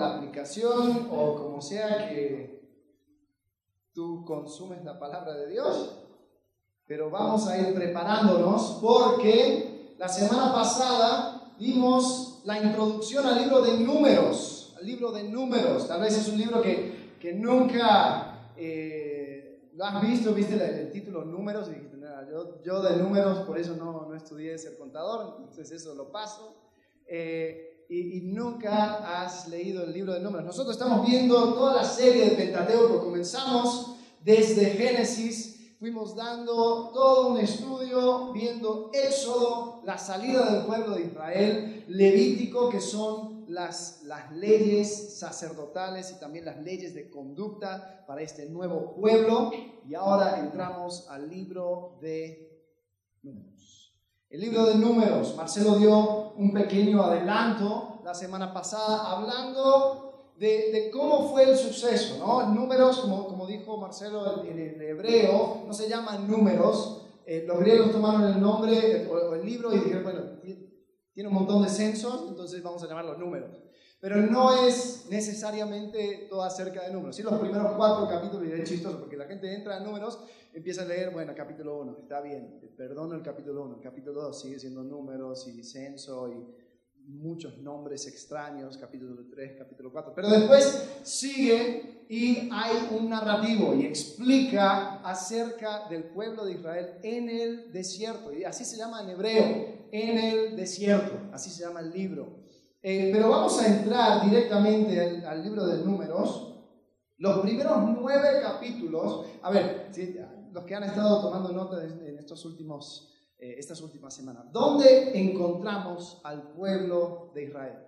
la aplicación o como sea que tú consumes la palabra de Dios. Pero vamos a ir preparándonos porque la semana pasada dimos la introducción al libro de números, al libro de números. Tal vez es un libro que, que nunca eh, lo has visto, viste el, título números y dijiste, yo, yo de números por eso no, no estudié ser contador, entonces eso lo paso. Eh, y, nunca has leído el libro de números. Nosotros estamos viendo toda la serie de Pentateuco. Comenzamos desde Génesis, fuimos dando todo un estudio, viendo Éxodo, la salida del pueblo de Israel, Levítico, que son las, las leyes sacerdotales y también las leyes de conducta para este nuevo pueblo. Y ahora entramos al libro de números. El libro de números, Marcelo dio un pequeño adelanto la semana pasada hablando de, cómo fue el suceso, ¿no? Números, como, como dijo Marcelo en, el hebreo, no se llaman números. Eh, los griegos tomaron el nombre o el libro y dijeron, bueno, tiene un montón de censos, entonces vamos a llamarlos números. Pero no es necesariamente todo acerca de números. Sí, los primeros cuatro capítulos, y es chistoso, porque la gente entra en números, empieza a leer, bueno, capítulo 1, está bien, perdono el capítulo 1, capítulo 2 sigue siendo números y censo y muchos nombres extraños, capítulo 3, capítulo 4, pero después sigue y hay un narrativo y explica acerca del pueblo de Israel en el desierto, y así se llama en hebreo, en el desierto, así se llama el libro. Eh, pero vamos a entrar directamente al, libro de números. Los primeros nueve capítulos, a ver, los que han estado tomando nota en estos últimos, eh, estas últimas semanas, ¿dónde encontramos al pueblo de Israel?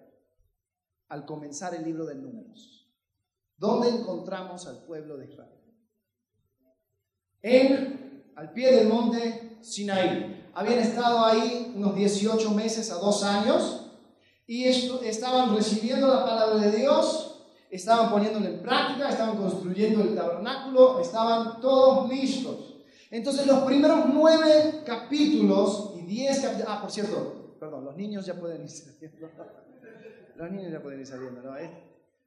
Al comenzar el libro de números. ¿Dónde encontramos al pueblo de Israel? En, al pie del monte Sinaí. Habían estado ahí unos 18 meses a dos años y estaban recibiendo la palabra de Dios, estaban poniéndola en práctica, estaban construyendo el tabernáculo, estaban todos listos. Entonces los primeros nueve capítulos y diez capítulos, ah, por cierto, perdón, los niños ya pueden ir saliendo. Los niños ya pueden ir saliendo, ¿no?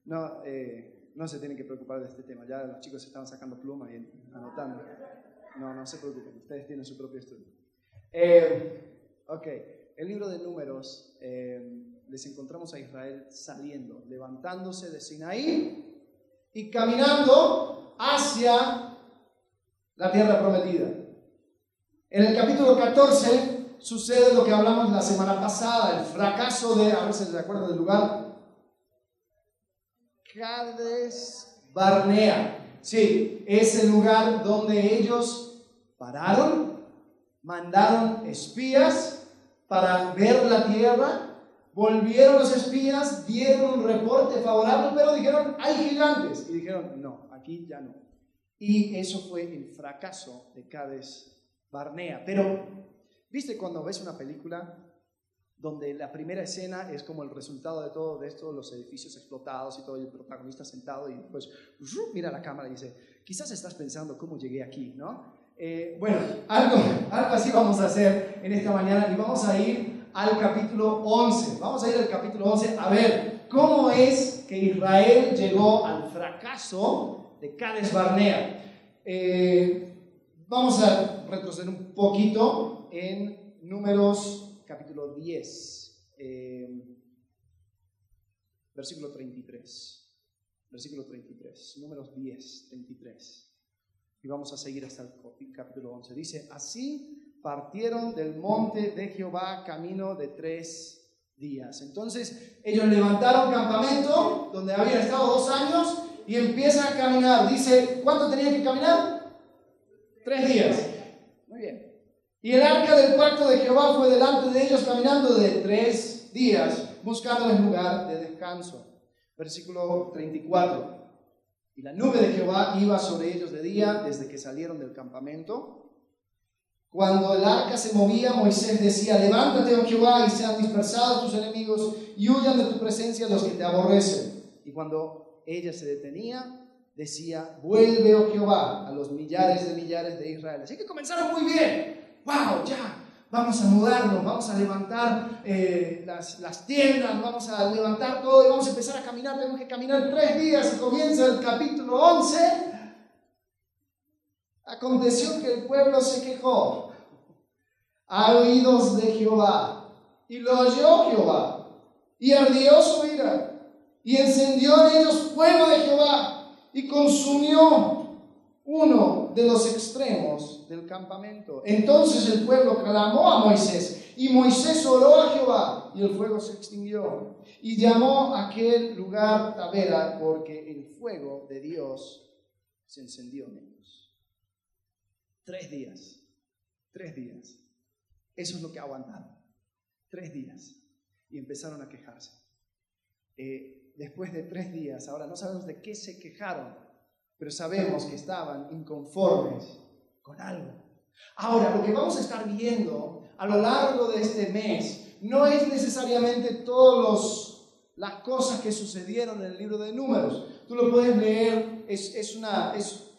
no, eh, no se tienen que preocupar de este tema, ya los chicos estaban sacando plumas y anotando. No, no se preocupen, ustedes tienen su propio estudio. Eh, ok, el libro de números. Eh, les encontramos a Israel saliendo, levantándose de Sinaí y caminando hacia la tierra prometida. En el capítulo 14 sucede lo que hablamos la semana pasada, el fracaso de, a ver si se acuerdan del lugar, Cades Barnea. Sí, es el lugar donde ellos pararon, mandaron espías para ver la tierra Volvieron los espías, dieron un reporte favorable, pero dijeron, hay gigantes. Y dijeron, no, aquí ya no. Y eso fue el fracaso de Cades Barnea. Pero, ¿viste cuando ves una película donde la primera escena es como el resultado de todo de esto, los edificios explotados y todo, el protagonista sentado y después mira la cámara y dice, quizás estás pensando cómo llegué aquí, ¿no? Eh, bueno, algo, algo así vamos a hacer en esta mañana y vamos a ir al capítulo 11. Vamos a ir al capítulo 11 a ver cómo es que Israel llegó al fracaso de Cades Barnea. Eh, vamos a retroceder un poquito en Números capítulo 10, eh, versículo 33. Versículo 33, Números 10, 33. Y vamos a seguir hasta el capítulo 11. Dice, así partieron del monte de Jehová camino de tres días. Entonces ellos levantaron campamento donde habían estado dos años y empiezan a caminar. Dice, ¿cuánto tenían que caminar? Tres días. Muy bien. Y el arca del pacto de Jehová fue delante de ellos caminando de tres días, buscando el lugar de descanso. Versículo 34. Y la nube de Jehová iba sobre ellos de día desde que salieron del campamento cuando el arca se movía, Moisés decía, levántate, oh Jehová, y sean dispersados tus enemigos, y huyan de tu presencia los que te aborrecen. Y cuando ella se detenía, decía, vuelve, oh Jehová, a los millares de millares de Israel. Así que comenzaron muy bien. ¡Wow! Ya, vamos a mudarnos, vamos a levantar eh, las, tiendas, vamos a levantar todo vamos a empezar a caminar. Tenemos que caminar tres días comienza el capítulo 11. Aconteció que el pueblo se quejó a oídos de Jehová y lo oyó Jehová y ardió su ira y encendió en ellos fuego de Jehová y consumió uno de los extremos del campamento. Entonces el pueblo clamó a Moisés y Moisés oró a Jehová y el fuego se extinguió. Y llamó a aquel lugar Tabera porque el fuego de Dios se encendió en ellos. Tres días, tres días. Eso es lo que aguantaron. Tres días. Y empezaron a quejarse. Eh, después de tres días, ahora no sabemos de qué se quejaron, pero sabemos que estaban inconformes con algo. Ahora, lo que vamos a estar viendo a lo largo de este mes no es necesariamente todas las cosas que sucedieron en el libro de números. Tú lo puedes leer, es, es, una, es,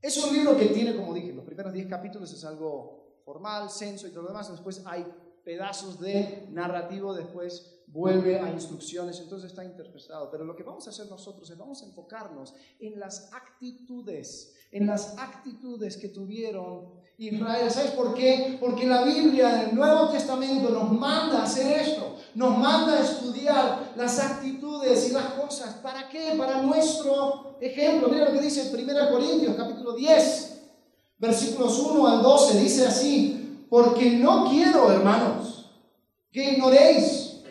es un libro que tiene, como dije, primeros 10 capítulos es algo formal, censo y todo lo demás. Después hay pedazos de narrativo, después vuelve a instrucciones, entonces está interpretado. Pero lo que vamos a hacer nosotros es vamos a enfocarnos en las actitudes, en las actitudes que tuvieron Israel. ¿Sabes por qué? Porque la Biblia en el Nuevo Testamento nos manda a hacer esto, nos manda a estudiar las actitudes y las cosas. ¿Para qué? Para nuestro ejemplo. Mira lo que dice 1 Corintios capítulo 10, versículos 1 al 12, dice así porque no quiero, hermanos, que ignoréis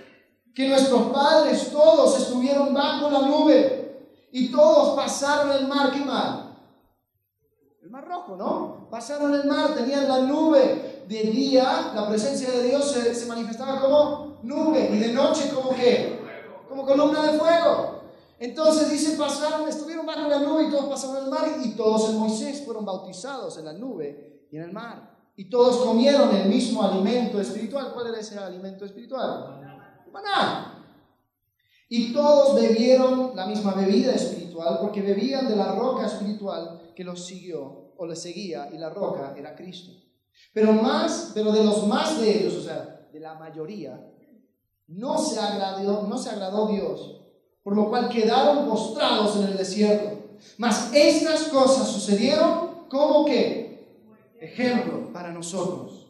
que nuestros padres todos estuvieron bajo la nube y todos pasaron el mar. ¿Qué mar? El mar rojo, ¿no? Pasaron el mar, tenían la nube. De día la presencia de Dios se, manifestaba como nube y de noche como qué? Como columna de fuego. Entonces dice, pasaron, estuvieron bajo la nube y todos pasaron el mar y todos en Moisés fueron bautizados en la nube y en el mar. Y todos comieron el mismo alimento espiritual. ¿Cuál era ese alimento espiritual? Maná. Y todos bebieron la misma bebida espiritual porque bebían de la roca espiritual que los siguió o les seguía y la roca era Cristo. Pero más, pero de los más de ellos, o sea, de la mayoría, no se agradó, no se agradó Dios, por lo cual quedaron postrados en el desierto. Mas estas cosas sucedieron como que ejemplo para nosotros,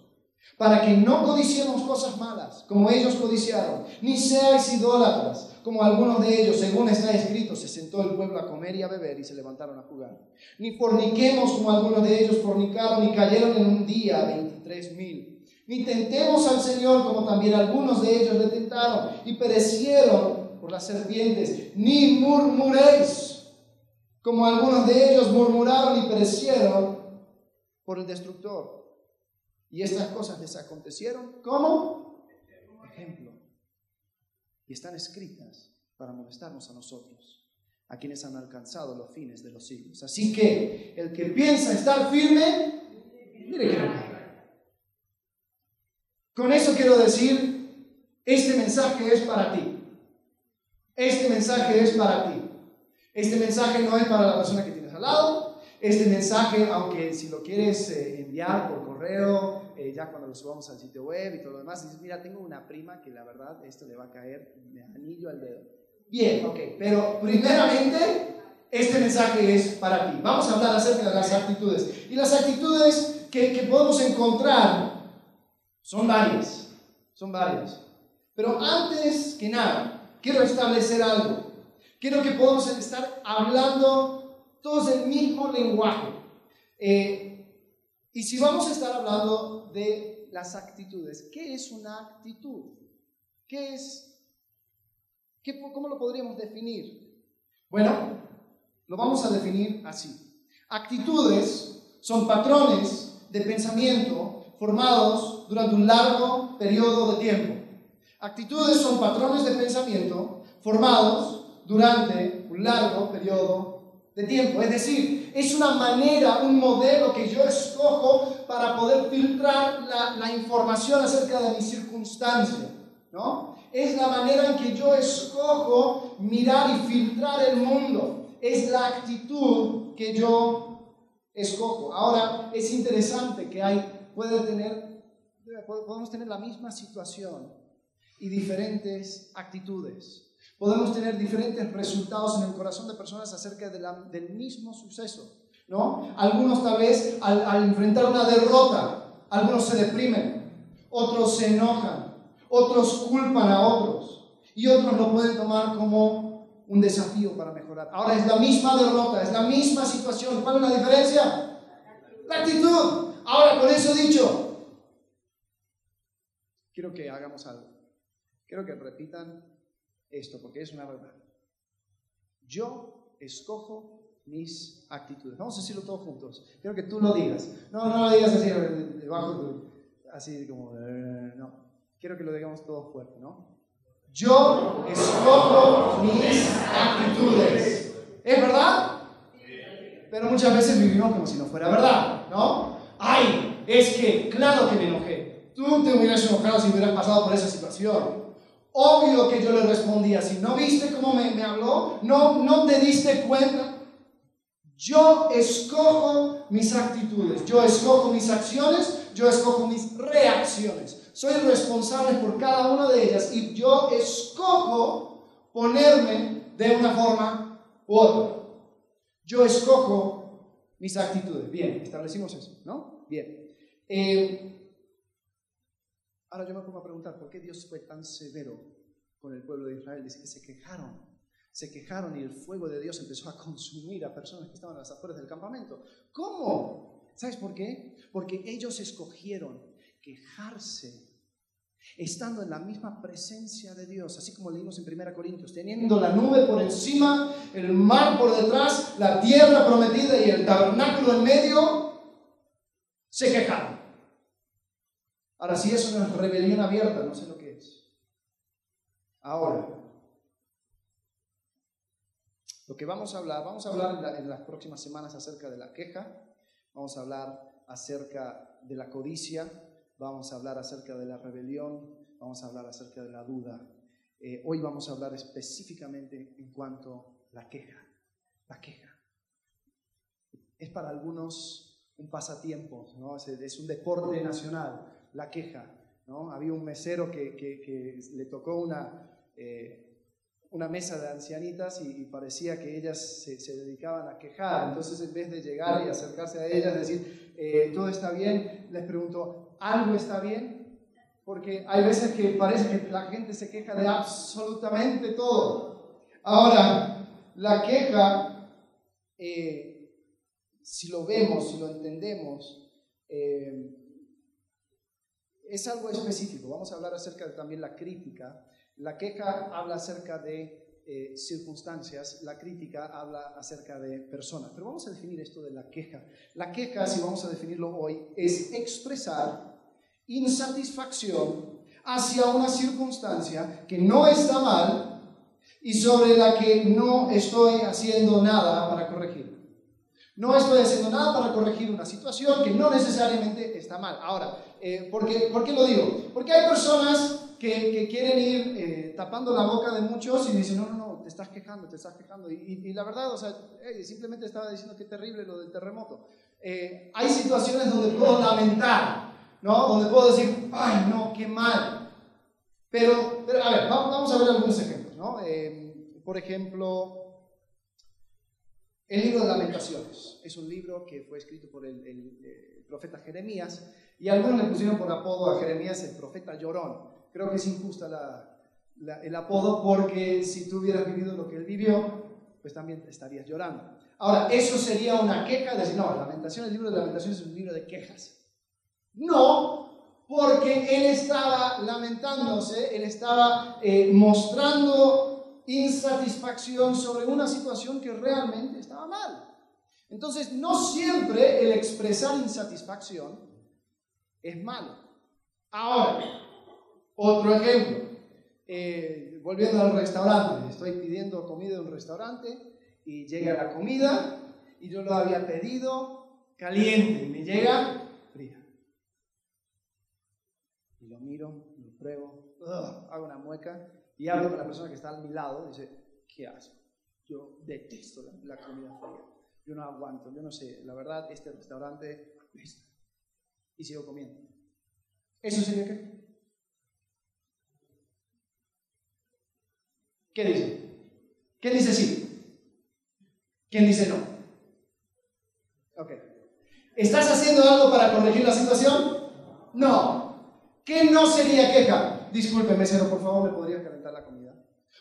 para que no codiciemos cosas malas como ellos codiciaron, ni seáis idólatras como algunos de ellos, según está escrito, se sentó el pueblo a comer y a beber y se levantaron a jugar. Ni forniquemos como algunos de ellos fornicaron y cayeron en un día veintitrés mil. Ni tentemos al Señor como también algunos de ellos le tentaron y perecieron las serpientes. Ni murmuréis como algunos de ellos murmuraron y perecieron por el destructor. Y estas cosas les acontecieron como ejemplo. Y están escritas para molestarnos a nosotros, a quienes han alcanzado los fines de los siglos. Así que el que piensa estar firme, mire que no Con eso quiero decir, este mensaje es para ti. Este mensaje es para ti. Este mensaje no es para la persona que tienes al lado, este mensaje, aunque si lo quieres eh, enviar por correo, eh, ya cuando lo subamos al sitio web y todo lo demás, dices, mira, tengo una prima que la verdad esto le va a caer de anillo al dedo. Bien, ok, pero primeramente este mensaje es para ti. Vamos a hablar acerca de las actitudes. Y las actitudes que, que podemos encontrar son varias, son varias. Pero antes que nada, quiero establecer algo. Quiero que podamos estar hablando todos el mismo lenguaje. Eh, y si vamos a estar hablando de las actitudes, ¿qué es una actitud? ¿Qué es? ¿Cómo lo podríamos definir? Bueno, lo vamos a definir así. Actitudes son patrones de pensamiento formados durante un largo periodo de tiempo. Actitudes son patrones de pensamiento formados durante un largo periodo de tiempo. Es decir, es una manera, un modelo que yo escojo para poder filtrar la, información acerca de mi circunstancia. ¿no? Es la manera en que yo escojo mirar y filtrar el mundo. Es la actitud que yo escojo. Ahora, es interesante que hay, puede tener podemos tener la misma situación y diferentes actitudes. Podemos tener diferentes resultados en el corazón de personas acerca del mismo suceso. ¿no? Algunos tal vez al, al enfrentar una derrota, algunos se deprimen, otros se enojan, otros culpan a otros y otros lo pueden tomar como un desafío para mejorar. Ahora es la misma derrota, es la misma situación. ¿Cuál es la diferencia? La actitud. Ahora, con eso dicho, quiero que hagamos algo. Quiero que repitan esto porque es una verdad. Yo escojo mis actitudes. Vamos a decirlo todos juntos. Quiero que tú lo digas. No, no lo digas así debajo, así como, eh, no. Quiero que lo digamos todos fuerte, ¿no? Yo escojo mis actitudes. ¿Es verdad? Pero muchas veces vivimos como si no fuera verdad, ¿no? Ay, es que, claro que me enojé. Tú te hubieras enojado si hubieras pasado por esa situación. Obvio que yo le respondía así. ¿No viste cómo me, me habló? ¿No, ¿No te diste cuenta? Yo escojo mis actitudes, yo escojo mis acciones, yo escojo mis reacciones. Soy responsable por cada una de ellas y yo escojo ponerme de una forma u otra. Yo escojo mis actitudes. Bien, establecimos eso, ¿no? Bien. Eh, Ahora yo me pongo a preguntar, ¿por qué Dios fue tan severo con el pueblo de Israel? Dice que se quejaron, se quejaron y el fuego de Dios empezó a consumir a personas que estaban a las afueras del campamento. ¿Cómo? ¿Sabes por qué? Porque ellos escogieron quejarse estando en la misma presencia de Dios, así como leímos en 1 Corintios, teniendo la nube por encima, el mar por detrás, la tierra prometida y el tabernáculo en medio, se quejaron. Ahora, si eso no es rebelión abierta, no sé lo que es. Ahora, lo que vamos a hablar, vamos a hablar en, las próximas semanas acerca de la queja, vamos a hablar acerca de la codicia, vamos a hablar acerca de la rebelión, vamos a hablar acerca de la duda. Eh, hoy vamos a hablar específicamente en cuanto a la queja, la queja. Es para algunos un pasatiempo, ¿no? es un deporte nacional la queja. ¿no? Había un mesero que, le tocó una, eh, una mesa de ancianitas y, parecía que ellas se, dedicaban a quejar. Entonces, en vez de llegar y acercarse a ellas, decir, eh, todo está bien, les pregunto, ¿algo está bien? Porque hay veces que parece que la gente se queja de absolutamente todo. Ahora, la queja, eh, si lo vemos, si lo entendemos, es algo específico. Vamos a hablar acerca de también la crítica. La queja habla acerca de eh, circunstancias, la crítica habla acerca de personas. Pero vamos a definir esto de la queja. La queja, si vamos a definirlo hoy, es expresar insatisfacción hacia una circunstancia que no está mal y sobre la que no estoy haciendo nada para corregir. No estoy haciendo nada para corregir una situación que no necesariamente está mal. Ahora, eh, ¿por, qué, lo digo? Porque hay personas que, quieren ir eh, tapando la boca de muchos y dicen, no, no, no, te estás quejando, te estás quejando. Y, la verdad, o sea, simplemente estaba diciendo que terrible lo del terremoto. Eh, hay situaciones donde puedo lamentar, ¿no? Donde puedo decir, ay, no, qué mal. Pero, pero a ver, vamos, a ver algunos ejemplos, ¿no? por ejemplo, el libro de lamentaciones es un libro que fue escrito por el, eh, profeta Jeremías y algunos le pusieron por apodo a Jeremías el profeta llorón. Creo que es injusta el apodo porque si tú hubieras vivido lo que él vivió, pues también estarías llorando. Ahora, eso sería una queja de decir, no, Lamentaciones, el libro de Lamentaciones es un libro de quejas. No, porque él estaba lamentándose, él estaba eh, mostrando insatisfacción sobre una situación que realmente estaba mal. Entonces, no siempre el expresar insatisfacción es malo. Ahora, otro ejemplo. Eh, volviendo al restaurante, estoy pidiendo comida en un restaurante y llega la comida y yo lo había pedido caliente y me llega fría. Y lo miro, lo pruebo, hago una mueca y hablo con la persona que está a mi lado dice, ¿qué asco? Yo detesto la, comida fría. Yo no aguanto, yo no sé, la verdad, este restaurante Y sigo comiendo. ¿Eso sería qué? ¿Qué dice? ¿Quién dice sí? ¿Quién dice no? Ok. ¿Estás haciendo algo para corregir la situación? No. ¿Qué no sería queja? Disculpe, mesero, por favor, ¿me podría calentar la comida?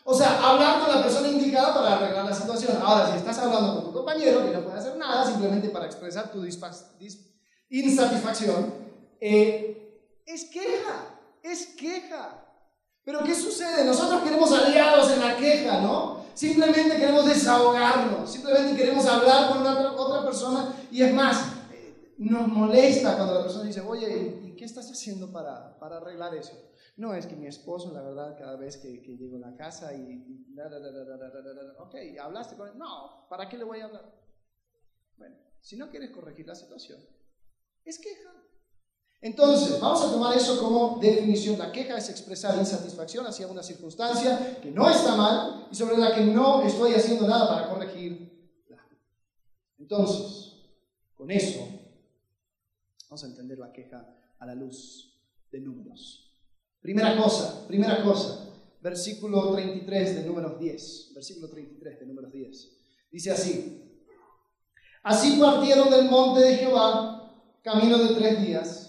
O sea, hablar con la persona indicada para arreglar la situación. Ahora, si estás hablando con tu compañero que no puede hacer nada simplemente para expresar tu insatisfacción, eh, es queja, es queja. Pero ¿qué sucede? Nosotros queremos aliados en la queja, ¿no? Simplemente queremos desahogarnos, simplemente queremos hablar con otra, otra persona y es más, eh, nos molesta cuando la persona dice, oye, ¿y qué estás haciendo para, para arreglar eso? No, es que mi esposo, la verdad, cada vez que, que llego a la casa y... ok, ¿hablaste con él? No, ¿para qué le voy a hablar? Bueno, si no quieres corregir la situación, es queja. Entonces, vamos a tomar eso como definición. La queja es expresar insatisfacción hacia una circunstancia que no está mal y sobre la que no estoy haciendo nada para corregirla. Entonces, con eso, vamos a entender la queja a la luz de números. Primera cosa, primera cosa, versículo 33 de números 10. Versículo 33 de números 10. Dice así: Así partieron del monte de Jehová, camino de tres días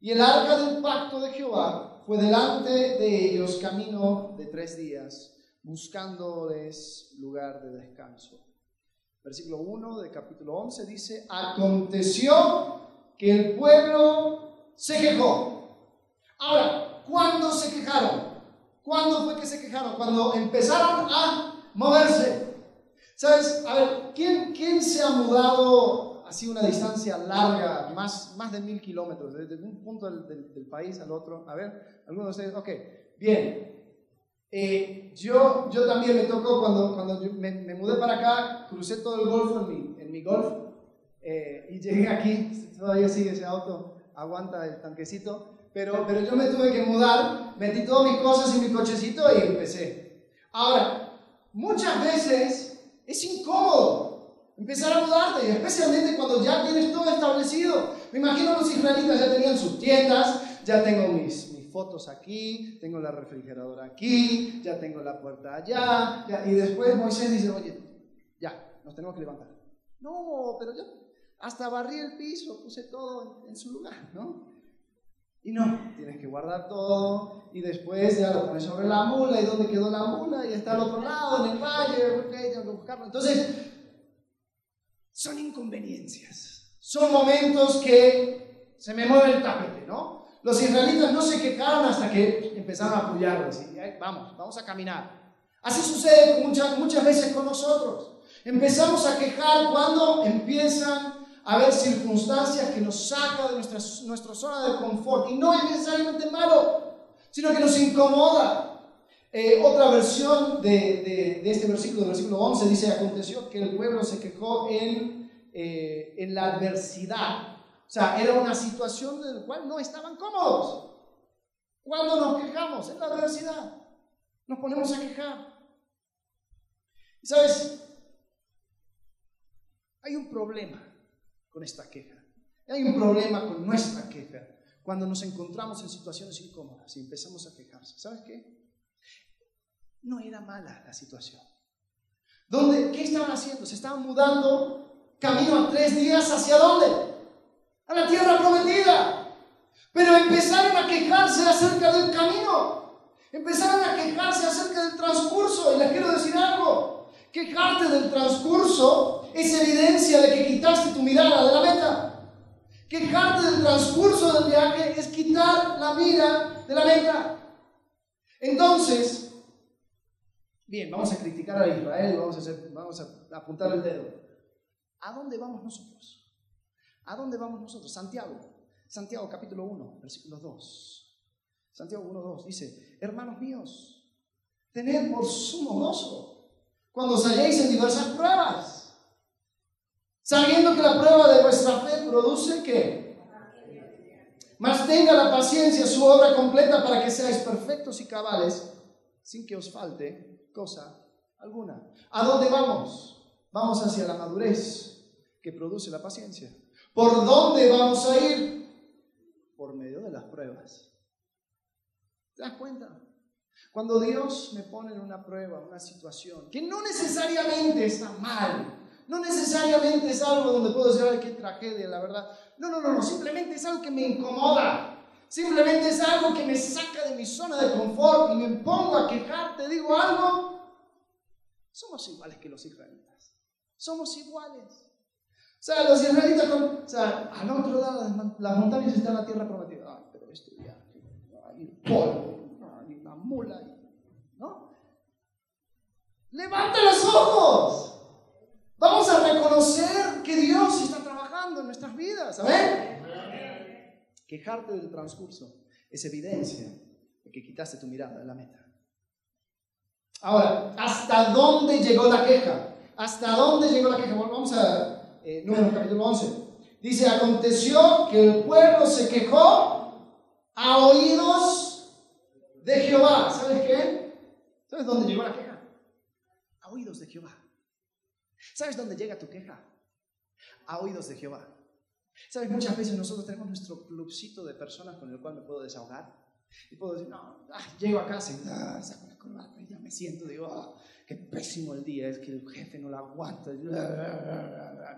y el arca del pacto de Jehová fue delante de ellos camino de tres días, buscándoles lugar de descanso. Versículo 1 del capítulo 11 dice, aconteció que el pueblo se quejó. Ahora, ¿cuándo se quejaron? ¿Cuándo fue que se quejaron? Cuando empezaron a moverse. ¿Sabes? A ver, ¿quién, quién se ha mudado así una distancia larga, más, más de mil kilómetros, desde un punto del, del, país al otro. A ver, algunos de ustedes, ok, bien. Eh, yo, yo también me tocó cuando, cuando me, me, mudé para acá, crucé todo el Golfo en mi, en mi Golf eh, y llegué aquí, todavía sigue ese auto, aguanta el tanquecito, pero, pero yo me tuve que mudar, metí todas mis cosas en mi cochecito y empecé. Ahora, muchas veces es incómodo Empezar a mudarte, especialmente cuando ya tienes todo establecido. Me imagino los israelitas ya tenían sus tiendas, ya tengo mis, mis fotos aquí, tengo la refrigeradora aquí, ya tengo la puerta allá, y después Moisés dice, oye, ya, nos tenemos que levantar. No, pero yo hasta barrí el piso, puse todo en, su lugar, ¿no? Y no, tienes que guardar todo y después ya lo pones sobre la mula y dónde quedó la mula y está al otro lado, en el valle. Entonces, son inconveniencias. Son momentos que se me mueve el tapete, ¿no? Los israelitas no se quejaron hasta que empezaron a apoyarlos. Y vamos, vamos a caminar. Así sucede muchas, muchas veces con nosotros. Empezamos a quejar cuando empiezan haber circunstancias que nos sacan de nuestra, nuestra zona de confort. Y no es necesariamente malo, sino que nos incomoda. Eh, otra versión de, de, este versículo, del versículo 11, dice, aconteció que el pueblo se quejó en, eh, en la adversidad. O sea, era una situación en la cual no estaban cómodos. Cuando nos quejamos? En la adversidad. Nos ponemos a quejar. Y sabes, hay un problema con esta queja. Hay un problema con nuestra queja cuando nos encontramos en situaciones incómodas y empezamos a quejarse. ¿Sabes qué? no era mala la situación. ¿Dónde, ¿Qué estaban haciendo? Se estaban mudando camino a tres días hacia dónde? A la tierra prometida. Pero empezaron a quejarse acerca del camino. Empezaron a quejarse acerca del transcurso. Y les quiero decir algo. Quejarte del transcurso es evidencia de que quitaste tu mirada de la meta. Quejarte del transcurso del viaje es quitar la mira de la meta. Entonces, Bien, vamos a criticar a Israel, vamos a, vamos a apuntar el dedo. ¿A dónde vamos nosotros? ¿A dónde vamos nosotros? Santiago. Santiago capítulo 1, versículo 2. Santiago 1, 2 dice, hermanos míos, tened por sumo gozo cuando os en diversas pruebas, sabiendo que la prueba de vuestra fe produce que más tenga la paciencia su obra completa para que seáis perfectos y cabales sin que os falte cosa alguna. ¿A dónde vamos? Vamos hacia la madurez que produce la paciencia. ¿Por dónde vamos a ir? Por medio de las pruebas. ¿Te das cuenta? Cuando Dios me pone en una prueba, una situación, que no necesariamente está mal, no necesariamente es algo donde puedo decir, ay, qué tragedia, la verdad. No, no, no, no, simplemente es algo que me incomoda. Simplemente es algo que me saca de mi zona de confort y me pongo a quejar, te digo algo. Somos iguales que los israelitas. Somos iguales. O sea, los israelitas, o sea, al otro lado de las montañas está la tierra prometida. Ay, pero esto ya, hay polvo, hay una mula, ¿no? Levanta los ojos. Vamos a reconocer que Dios está trabajando en nuestras vidas. ¿Amén? Quejarte del transcurso es evidencia de que quitaste tu mirada de la meta. Ahora, ¿hasta dónde llegó la queja? ¿Hasta dónde llegó la queja? Vamos a eh, Números capítulo 11. Dice, aconteció que el pueblo se quejó a oídos de Jehová. ¿Sabes qué? ¿Sabes dónde llegó la queja? A oídos de Jehová. ¿Sabes dónde llega tu queja? A oídos de Jehová. ¿Sabes? Muchas veces nosotros tenemos nuestro clubcito de personas con el cual me puedo desahogar. Y puedo decir, no, ah, llego a casa y ah, ya me siento, digo, ah, qué pésimo el día, es que el jefe no la aguanta,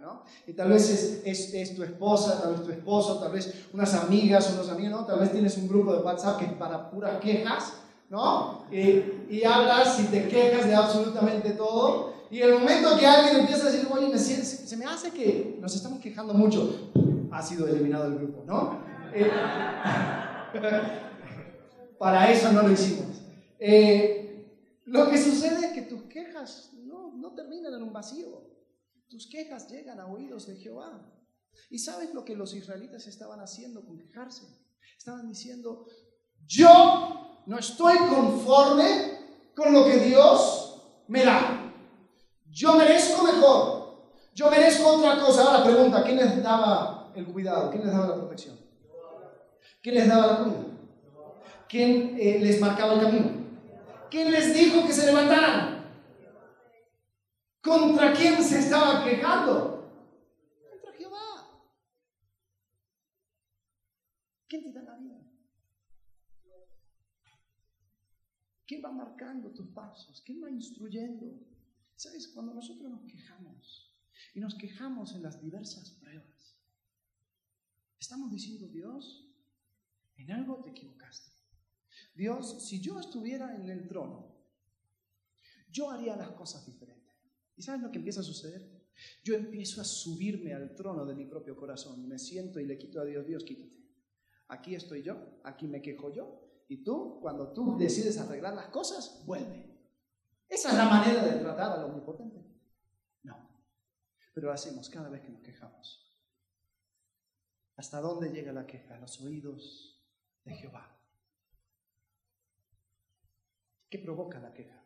¿no? Y tal vez es, es, tu esposa, tal vez tu esposo, tal vez unas amigas unos amigos, ¿no? Tal vez tienes un grupo de WhatsApp que es para puras quejas, ¿no? Y, y hablas y te quejas de absolutamente todo. Y el momento que alguien empieza a decir, oye, se me hace que nos estamos quejando mucho, ha sido eliminado el grupo, ¿no? Eh, para eso no lo hicimos. Eh, lo que sucede es que tus quejas no, no terminan en un vacío. Tus quejas llegan a oídos de Jehová. ¿Y sabes lo que los israelitas estaban haciendo con quejarse? Estaban diciendo, yo no estoy conforme con lo que Dios me da. Yo merezco mejor. Yo merezco otra cosa. Ahora pregunta, ¿quién les daba el cuidado? ¿Quién les daba la protección? ¿Quién les daba la comida? ¿Quién eh, les marcaba el camino? ¿Quién les dijo que se levantaran? ¿Contra quién se estaba quejando? Contra Jehová. ¿Quién te da la vida? ¿Quién va marcando tus pasos? ¿Quién va instruyendo? ¿Sabes? Cuando nosotros nos quejamos y nos quejamos en las diversas pruebas, estamos diciendo, Dios, en algo te equivocaste. Dios, si yo estuviera en el trono, yo haría las cosas diferentes. ¿Y sabes lo que empieza a suceder? Yo empiezo a subirme al trono de mi propio corazón me siento y le quito a Dios, Dios, quítate. Aquí estoy yo, aquí me quejo yo, y tú, cuando tú decides arreglar las cosas, vuelve. ¿Esa es la manera de tratar al omnipotente? No. Pero lo hacemos cada vez que nos quejamos. ¿Hasta dónde llega la queja? A los oídos de Jehová. ¿Qué provoca la queja?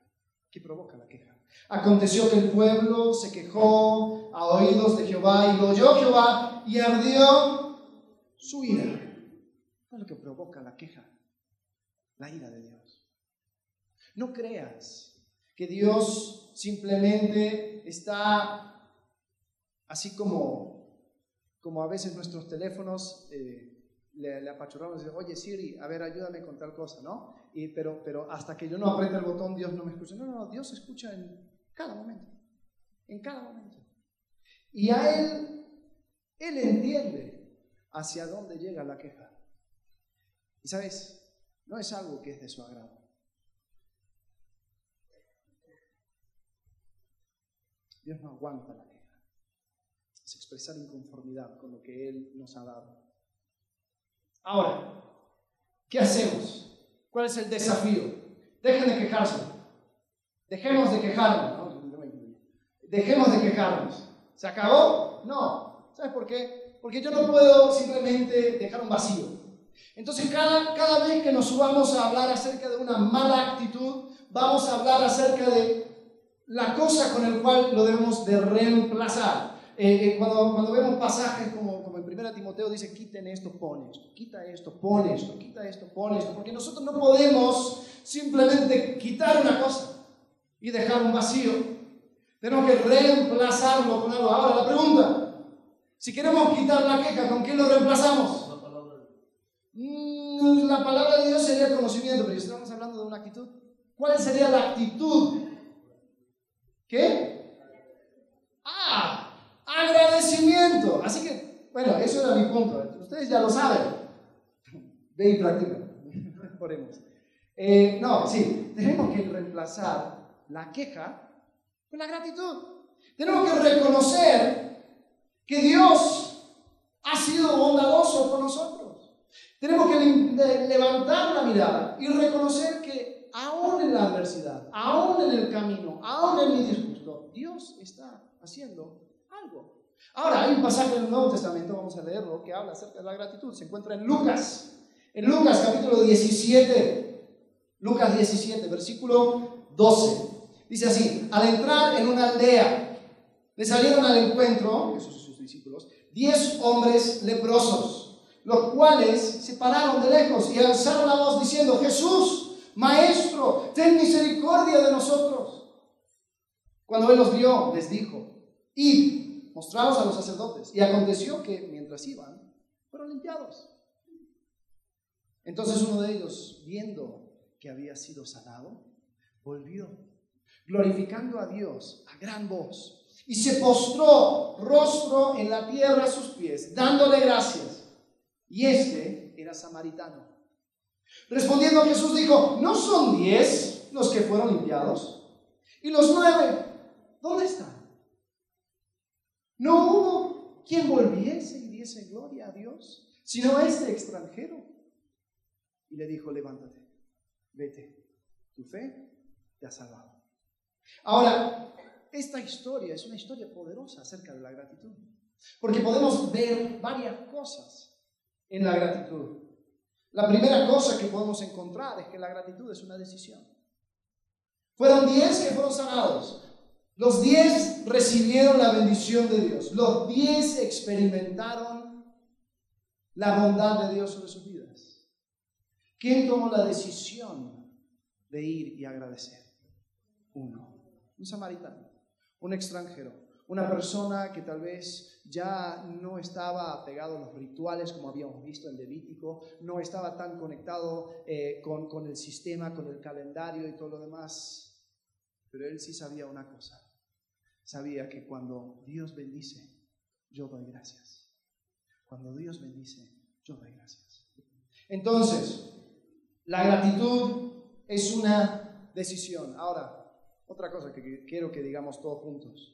¿Qué provoca la queja? Aconteció que el pueblo se quejó a oídos de Jehová y lo oyó Jehová y ardió su ira. ¿Qué es lo que provoca la queja? La ira de Dios. No creas que Dios simplemente está así como, como a veces nuestros teléfonos eh, le, apachurramos y oye Siri, a ver, ayúdame con tal cosa, ¿no? Y, pero, pero hasta que yo no apriete el botón, Dios no me escucha. No, no, no, Dios escucha en cada momento, en cada momento. Y a Él, Él entiende hacia dónde llega la queja. Y sabes, no es algo que es de su agrado. Dios no aguanta la queja. Es expresar inconformidad con lo que Él nos ha dado. Ahora, ¿qué hacemos? ¿Cuál es el desafío? Dejen de quejarse. Dejemos de quejarnos. Dejemos de quejarnos. ¿Se acabó? No. ¿Sabes por qué? Porque yo no puedo simplemente dejar un vacío. Entonces, cada, cada vez que nos subamos a hablar acerca de una mala actitud, vamos a hablar acerca de la cosa con el cual lo debemos de reemplazar. Eh, eh, cuando, cuando, vemos pasajes como, como en 1 Timoteo dice, quiten esto, pon esto, quita esto, pon esto, quita esto, pon esto, porque nosotros no podemos simplemente quitar una cosa y dejar un vacío. Tenemos que reemplazarlo con algo. Ahora la pregunta, si queremos quitar la queja, ¿con qué lo reemplazamos? Mm, la palabra de Dios sería el conocimiento, pero estamos hablando de una actitud. ¿Cuál sería la actitud? ¿Qué? Ah, agradecimiento. Así que, bueno, eso era mi punto. Ustedes ya lo saben. Ve y practica. Eh, no, sí, tenemos que reemplazar la queja con la gratitud. Tenemos que reconocer que Dios ha sido bondadoso con nosotros. Tenemos que levantar la mirada y reconocer que aún en la adversidad, aún en el camino, aún en mi disgusto, Dios está haciendo algo. Ahora, hay un pasaje en el Nuevo Testamento, vamos a leerlo, que habla acerca de la gratitud. Se encuentra en Lucas, en Lucas capítulo 17, Lucas 17, versículo 12. Dice así, al entrar en una aldea, le salieron al encuentro, esos sus discípulos, diez hombres leprosos, los cuales se pararon de lejos y alzaron la voz diciendo, Jesús, Maestro, ten misericordia de nosotros. Cuando él los vio, les dijo, id, mostraros a los sacerdotes. Y aconteció que mientras iban, fueron limpiados. Entonces uno de ellos, viendo que había sido sanado, volvió, glorificando a Dios a gran voz, y se postró rostro en la tierra a sus pies, dándole gracias. Y este era samaritano. Respondiendo Jesús dijo, ¿no son diez los que fueron limpiados? ¿Y los nueve? ¿Dónde están? No hubo quien volviese y diese gloria a Dios, sino este extranjero y le dijo, levántate, vete, tu fe te ha salvado. Ahora, esta historia es una historia poderosa acerca de la gratitud, porque podemos ver varias cosas en la gratitud. La primera cosa que podemos encontrar es que la gratitud es una decisión. Fueron diez que fueron sanados. Los diez recibieron la bendición de Dios. Los diez experimentaron la bondad de Dios sobre sus vidas. ¿Quién tomó la decisión de ir y agradecer? Uno, un samaritano, un extranjero, una persona que tal vez ya no estaba pegado a los rituales como habíamos visto en Levítico, no estaba tan conectado eh, con, con el sistema, con el calendario y todo lo demás, pero él sí sabía una cosa, sabía que cuando Dios bendice, yo doy gracias. Cuando Dios bendice, yo doy gracias. Entonces, la gratitud es una decisión. Ahora, otra cosa que quiero que digamos todos juntos.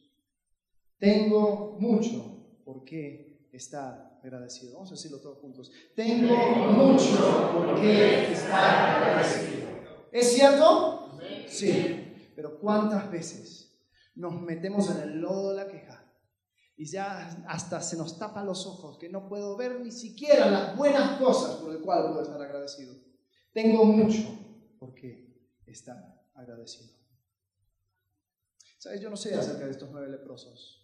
Tengo mucho por qué estar agradecido. Vamos a decirlo todos juntos. Tengo mucho por qué estar agradecido. ¿Es cierto? Sí. Pero ¿cuántas veces nos metemos en el lodo de la queja? Y ya hasta se nos tapa los ojos, que no puedo ver ni siquiera las buenas cosas por el cual puedo estar agradecido. Tengo mucho por qué estar agradecido. ¿Sabes? Yo no sé acerca de estos nueve leprosos,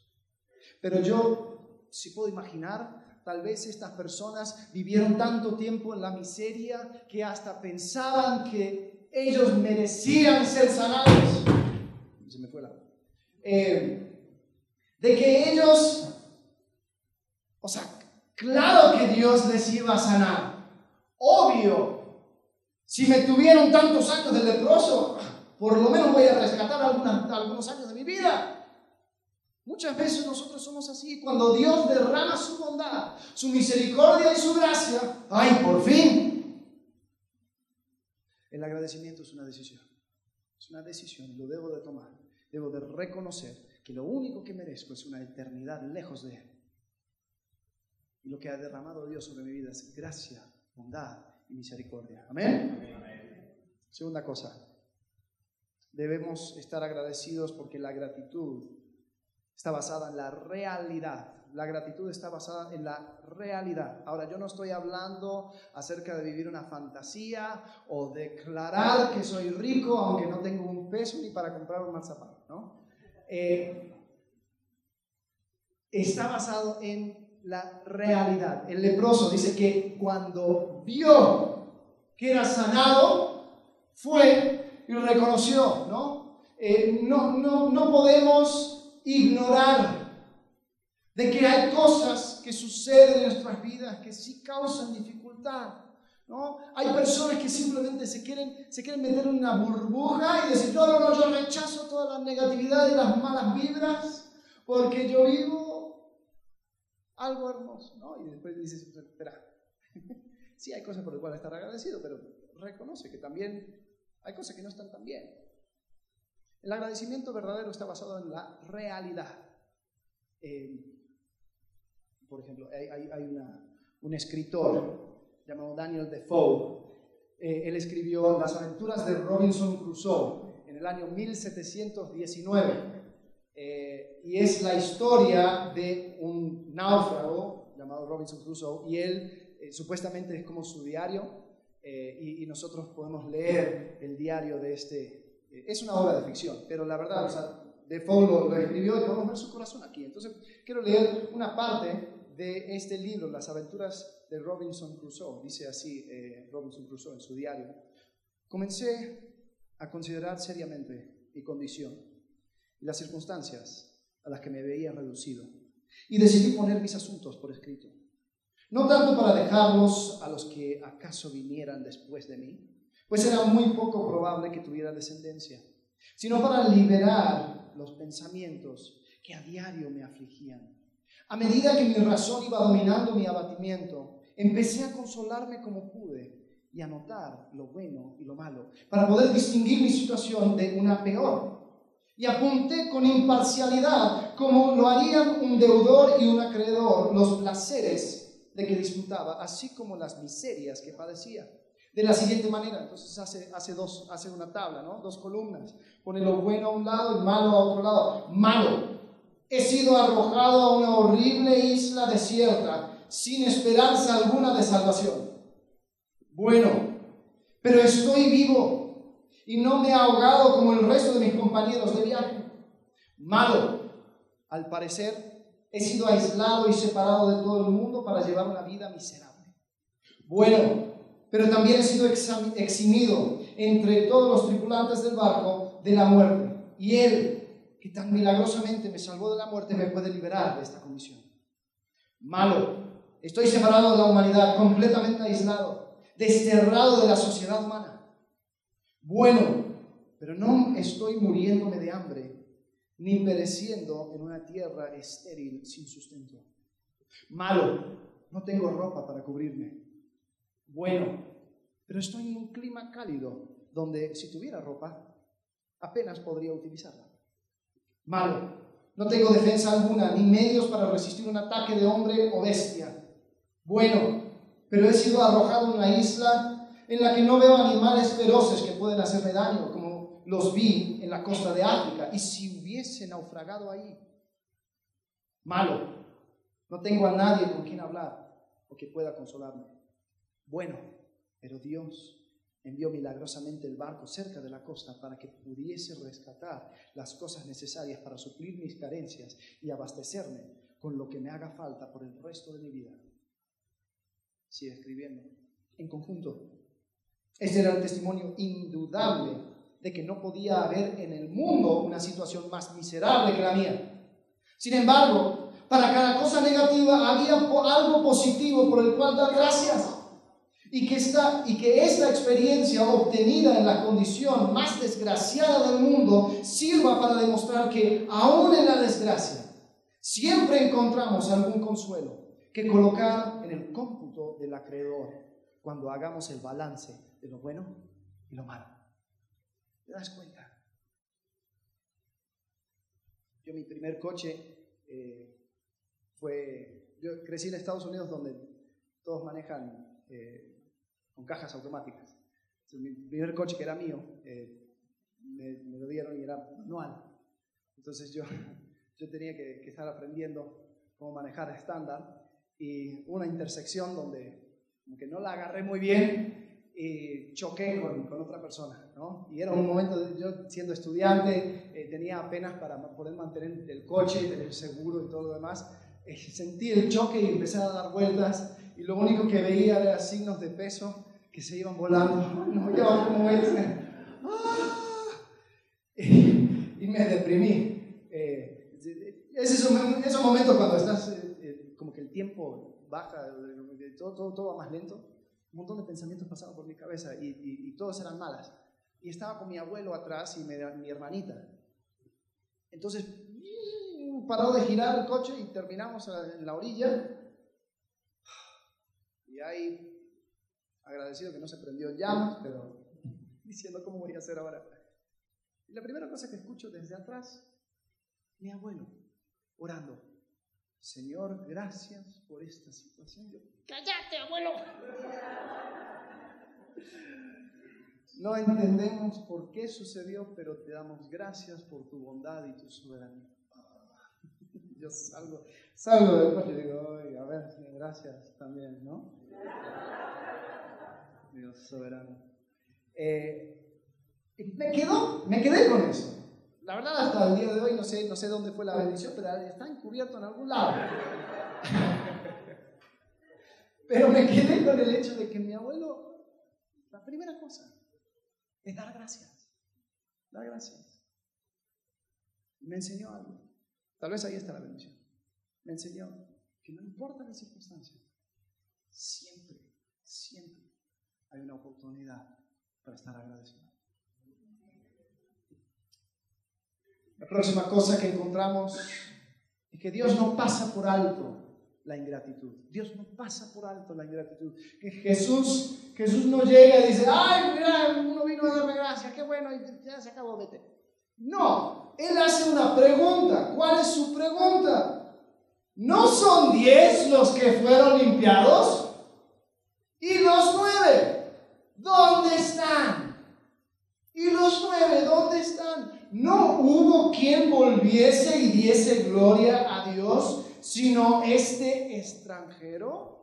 pero yo, si puedo imaginar, tal vez estas personas vivieron tanto tiempo en la miseria que hasta pensaban que ellos merecían ser sanados. Se me fue la... Eh, de que ellos, o sea, claro que Dios les iba a sanar, obvio, si me tuvieron tantos años de leproso, por lo menos voy a rescatar algunos años de mi vida. Muchas veces nosotros somos así. Cuando Dios derrama su bondad, su misericordia y su gracia, ¡ay, por fin! El agradecimiento es una decisión. Es una decisión, lo debo de tomar. Debo de reconocer que lo único que merezco es una eternidad lejos de Él. Y lo que ha derramado Dios sobre mi vida es gracia, bondad y misericordia. Amén. Segunda cosa, debemos estar agradecidos porque la gratitud está basada en la realidad. La gratitud está basada en la realidad. Ahora, yo no estoy hablando acerca de vivir una fantasía o declarar que soy rico aunque no tengo un peso ni para comprar un mazapán, ¿no? Eh, está basado en la realidad. El leproso dice que cuando vio que era sanado, fue y reconoció, ¿no? Eh, no, no, no podemos ignorar de que hay cosas que suceden en nuestras vidas que sí causan dificultad. ¿no? Hay personas que simplemente se quieren, se quieren meter en una burbuja y decir, no, no, no, yo rechazo toda la negatividad y las malas vibras porque yo vivo algo hermoso, ¿no? Y después dices, espera, sí hay cosas por las cuales estar agradecido, pero reconoce que también hay cosas que no están tan bien. El agradecimiento verdadero está basado en la realidad. Eh, por ejemplo, hay, un escritor llamado Daniel Defoe. Eh, él escribió Las aventuras de Robinson Crusoe en el año 1719. Eh, y es la historia de un náufrago llamado Robinson Crusoe y él eh, supuestamente es como su diario y, nosotros podemos leer el diario de este... es una obra de ficción, pero la verdad, o sea, Defoe lo, lo escribió y podemos ver su corazón aquí. Entonces, quiero leer una parte de este libro, Las aventuras de Robinson Crusoe, dice así eh, Robinson Crusoe en su diario, comencé a considerar seriamente mi condición y las circunstancias a las que me veía reducido y decidí poner mis asuntos por escrito. No tanto para dejarlos a los que acaso vinieran después de mí, pues era muy poco probable que tuviera descendencia, sino para liberar los pensamientos que a diario me afligían a medida que mi razón iba dominando mi abatimiento, empecé a consolarme como pude y a notar lo bueno y lo malo, para poder distinguir mi situación de una peor. Y apunté con imparcialidad, como lo harían un deudor y un acreedor, los placeres de que disfrutaba, así como las miserias que padecía. De la siguiente manera, entonces hace, hace, dos, hace una tabla, ¿no? dos columnas. Pone lo bueno a un lado y malo a otro lado. Malo, He sido arrojado a una horrible isla desierta, sin esperanza alguna de salvación. Bueno, pero estoy vivo y no me he ahogado como el resto de mis compañeros de viaje. Malo, al parecer, he sido aislado y separado de todo el mundo para llevar una vida miserable. Bueno, pero también he sido eximido entre todos los tripulantes del barco de la muerte. Y él, que tan milagrosamente me salvó de la muerte, me puede liberar de esta condición. Malo, estoy separado de la humanidad, completamente aislado, desterrado de la sociedad humana. Bueno, pero no estoy muriéndome de hambre, ni pereciendo en una tierra estéril sin sustento. Malo, no tengo ropa para cubrirme. Bueno, pero estoy en un clima cálido, donde si tuviera ropa, apenas podría utilizarla malo. No tengo defensa alguna, ni medios para resistir un ataque de hombre o bestia. Bueno, pero he sido arrojado en una isla en la que no veo animales feroces que pueden hacerme daño, como los vi en la costa de África. Y si hubiese naufragado ahí, malo, no tengo a nadie con quien hablar o que pueda consolarme. Bueno, pero Dios envió milagrosamente el barco cerca de la costa para que pudiese rescatar las cosas necesarias para suplir mis carencias y abastecerme con lo que me haga falta por el resto de mi vida. Sigue escribiendo. En conjunto, este era un testimonio indudable de que no podía haber en el mundo una situación más miserable que la mía. Sin embargo, para cada cosa negativa había algo positivo por el cual dar gracias. Y que, esta, y que esta experiencia obtenida en la condición más desgraciada del mundo sirva para demostrar que aún en la desgracia siempre encontramos algún consuelo que colocar en el cómputo del acreedor cuando hagamos el balance de lo bueno y lo malo. ¿Te das cuenta? Yo mi primer coche eh, fue, yo crecí en Estados Unidos donde todos manejan eh, con cajas automáticas. mi primer coche que era mío, eh, me, lo dieron y era manual. Entonces yo, yo tenía que, estar aprendiendo cómo manejar estándar y una intersección donde como que no la agarré muy bien y choqué con, con otra persona. ¿no? Y era un momento, de, yo siendo estudiante, eh, tenía apenas para poder mantener el coche, tener seguro y todo lo demás. Eh, sentí el choque y empecé a dar vueltas y lo único que veía era signos de peso que se iban volando. No, yo como ese. Y, me deprimí. Eh, es esos, esos momentos cuando estás, eh, eh, como que el tiempo baja, todo, todo, todo va más lento. Un montón de pensamientos pasaban por mi cabeza y, todos eran malas. Y estaba con mi abuelo atrás y mi hermanita. Entonces, paró de girar el coche y terminamos en la orilla. Y ahí, agradecido que no se prendió llamas, pero diciendo cómo voy a hacer ahora. Y la primera cosa que escucho desde atrás, mi abuelo orando. Señor, gracias por esta situación. Cállate, abuelo. No entendemos por qué sucedió, pero te damos gracias por tu bondad y tu soberanía. Yo salgo, salgo coche y digo, a ver, gracias también, ¿no? Dios soberano. Eh, me quedo, me quedé con eso. La verdad, hasta el día de hoy no sé, no sé dónde fue la bendición, pero está encubierto en algún lado. Pero me quedé con el hecho de que mi abuelo, la primera cosa, es dar gracias. Dar gracias. Me enseñó algo. Tal vez ahí está la bendición. Me enseñó que no importa la circunstancia, siempre, siempre hay una oportunidad para estar agradecido. La próxima cosa que encontramos es que Dios no pasa por alto la ingratitud. Dios no pasa por alto la ingratitud. Que Jesús, Jesús no llega y dice, ay, mira, uno vino a darme gracias, qué bueno, y ya se acabó, vete. No, Él hace una pregunta. ¿Cuál es su pregunta? ¿No son diez los que fueron limpiados? ¿Y los nueve? ¿Dónde están? ¿Y los nueve dónde están? No hubo quien volviese y diese gloria a Dios, sino este extranjero.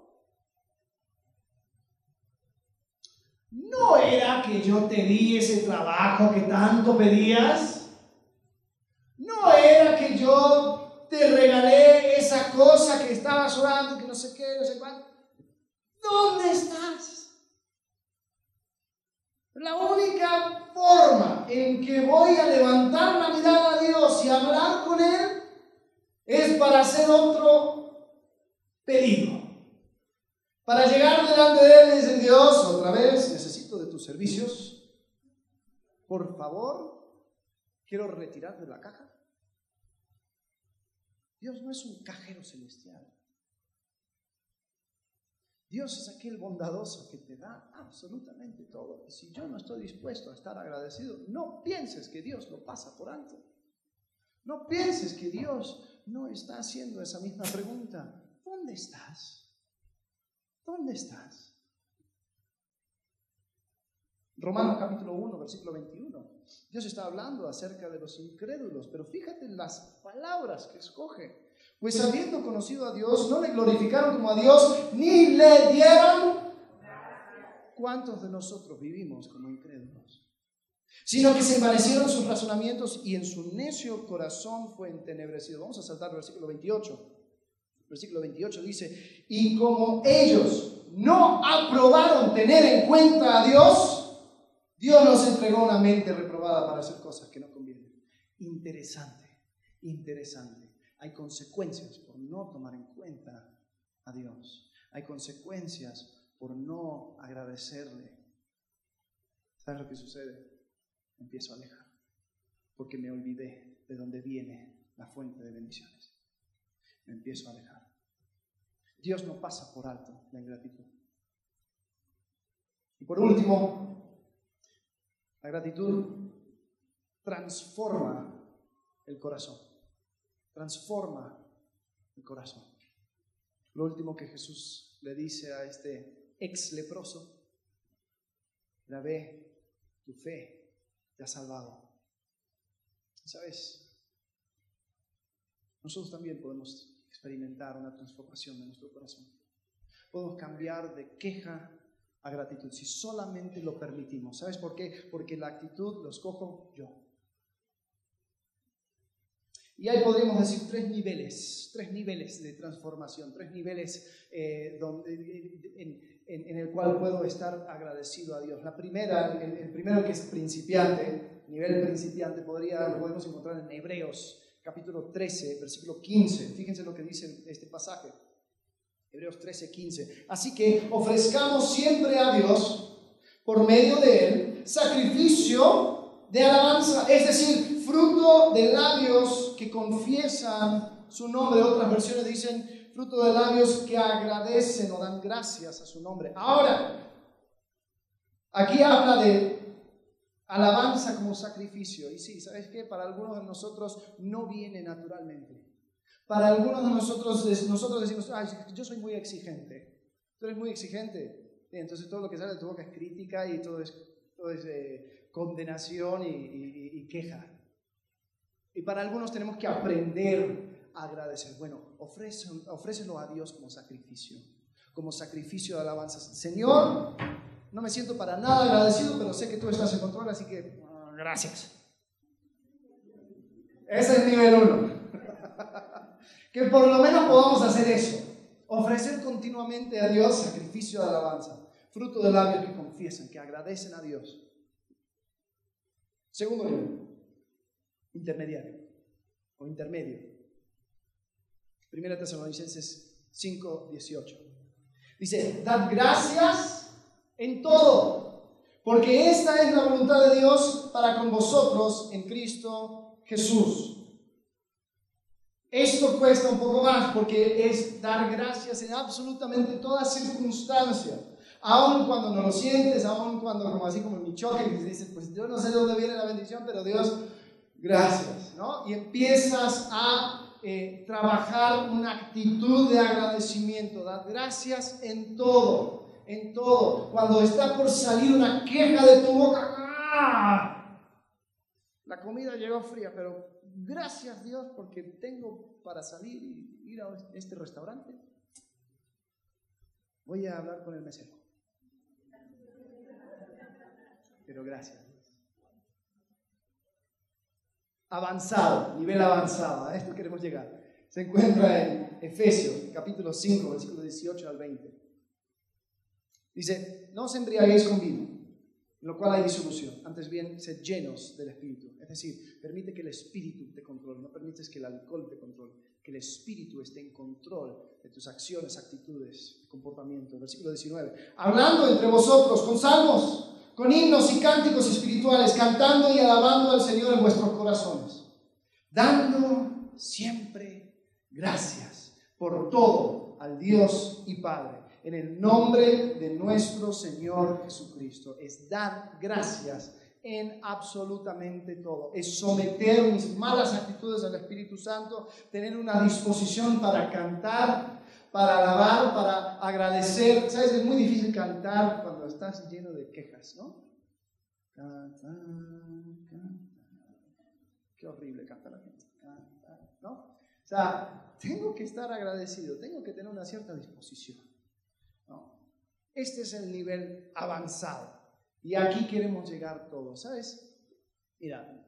¿No era que yo te di ese trabajo que tanto pedías? ¿No era que yo te regalé esa cosa que estabas orando, que no sé qué, no sé cuánto? ¿Dónde estás? La única forma en que voy a levantar la mirada a Dios y hablar con Él es para hacer otro pedido. Para llegar delante de Él y decir, Dios, otra vez, necesito de tus servicios. Por favor, quiero retirar de la caja. Dios no es un cajero celestial. Dios es aquel bondadoso que te da absolutamente todo. Y si yo no estoy dispuesto a estar agradecido, no pienses que Dios lo pasa por alto. No pienses que Dios no está haciendo esa misma pregunta. ¿Dónde estás? ¿Dónde estás? Romanos capítulo 1, versículo 21. Dios está hablando acerca de los incrédulos, pero fíjate en las palabras que escoge. Pues habiendo conocido a Dios, no le glorificaron como a Dios, ni le dieron. ¿Cuántos de nosotros vivimos como incrédulos? Sino que se envanecieron sus razonamientos y en su necio corazón fue entenebrecido. Vamos a saltar al versículo 28. Versículo 28 dice, y como ellos no aprobaron tener en cuenta a Dios, Dios nos entregó una mente reprobada para hacer cosas que no convienen. Interesante, interesante. Hay consecuencias por no tomar en cuenta a Dios. Hay consecuencias por no agradecerle. ¿Sabes lo que sucede? empiezo a alejar porque me olvidé de dónde viene la fuente de bendiciones. Me empiezo a alejar. Dios no pasa por alto la ingratitud. Y por último, la gratitud transforma el corazón transforma el corazón. Lo último que Jesús le dice a este ex leproso, la ve, tu fe te ha salvado. ¿Sabes? Nosotros también podemos experimentar una transformación de nuestro corazón. Podemos cambiar de queja a gratitud si solamente lo permitimos. ¿Sabes por qué? Porque la actitud lo escojo yo. Y ahí podríamos decir tres niveles, tres niveles de transformación, tres niveles eh, donde, en, el cual puedo estar agradecido a Dios. La primera, el, primero que es principiante, nivel principiante, podría, lo podemos encontrar en Hebreos capítulo 13, versículo 15. Fíjense lo que dice este pasaje. Hebreos 13, 15. Así que ofrezcamos siempre a Dios, por medio de Él, sacrificio de alabanza, es decir, fruto de labios que confiesan su nombre. Otras versiones dicen fruto de labios que agradecen o dan gracias a su nombre. Ahora, aquí habla de alabanza como sacrificio. Y sí, ¿sabes qué? Para algunos de nosotros no viene naturalmente. Para algunos de nosotros, nosotros decimos, Ay, yo soy muy exigente. Tú eres muy exigente. entonces todo lo que sale de tu boca es crítica y todo es, todo es eh, condenación y, queja. Y para algunos tenemos que aprender a agradecer. Bueno, ofrécelo a Dios como sacrificio, como sacrificio de alabanza. Señor, no me siento para nada agradecido, pero sé que tú estás en control, así que ah, gracias. Ese es nivel uno. que por lo menos podamos hacer eso. Ofrecer continuamente a Dios sacrificio de alabanza, fruto de labios que confiesan, que agradecen a Dios. Segundo nivel, intermediario o intermedio. Primera Tesalonicenses 5, 18. Dice, dad gracias en todo, porque esta es la voluntad de Dios para con vosotros en Cristo Jesús. Esto cuesta un poco más porque es dar gracias en absolutamente todas circunstancias. Aun cuando no lo sientes, aun cuando, como así como en mi choque, que dices, pues yo no sé de dónde viene la bendición, pero Dios, gracias, ¿no? Y empiezas a eh, trabajar una actitud de agradecimiento, dar gracias en todo en todo. Cuando está por salir una queja de tu boca, ¡ah! la comida llegó fría, pero gracias Dios porque tengo para salir y ir a este restaurante. Voy a hablar con el mesero. Pero gracias. Avanzado, nivel avanzado, a esto queremos llegar. Se encuentra en Efesios, capítulo 5, versículo 18 al 20. Dice, no os embriaguéis con vino, en lo cual hay disolución. Antes bien, sed llenos del Espíritu. Es decir, permite que el Espíritu te controle, no permites que el alcohol te controle, que el Espíritu esté en control de tus acciones, actitudes, comportamiento. Versículo 19. Hablando entre vosotros con salmos, con himnos y cánticos espirituales, cantando y alabando al Señor en vuestros corazones, dando siempre gracias por todo al Dios y Padre en el nombre de nuestro Señor Jesucristo. Es dar gracias en absolutamente todo. Es someter mis malas actitudes al Espíritu Santo, tener una disposición para cantar, para alabar, para agradecer. ¿Sabes? Es muy difícil cantar cuando estás lleno de quejas, ¿no? Qué horrible canta la gente. ¿no? O sea, tengo que estar agradecido, tengo que tener una cierta disposición. Este es el nivel avanzado. Y aquí queremos llegar todos, ¿sabes? Mira,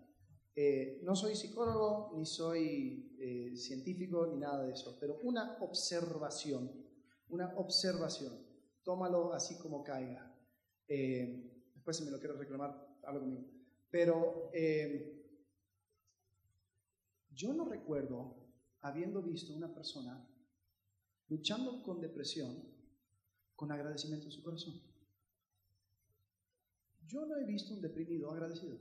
eh, no soy psicólogo, ni soy eh, científico, ni nada de eso, pero una observación, una observación, tómalo así como caiga. Eh, después si me lo quiero reclamar, hablo conmigo. Pero yo no recuerdo habiendo visto una persona luchando con depresión con agradecimiento en su corazón. Yo no he visto un deprimido agradecido.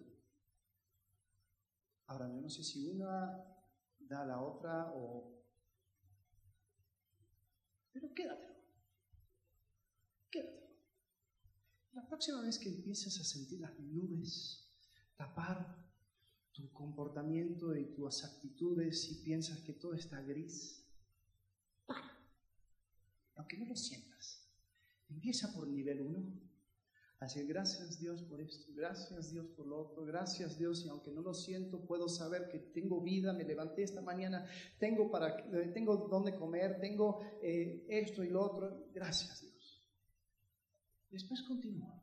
Ahora, yo no sé si una da a la otra o... Pero quédatelo. Quédatelo. La próxima vez que empieces a sentir las nubes tapar tu comportamiento y tus actitudes y piensas que todo está gris, para. Aunque no lo sientas. Empieza por nivel 1. Así, gracias Dios por esto, gracias Dios por lo otro, gracias Dios y aunque no lo siento, puedo saber que tengo vida, me levanté esta mañana, tengo, para, tengo donde comer, tengo eh, esto y lo otro, gracias Dios. Después continúa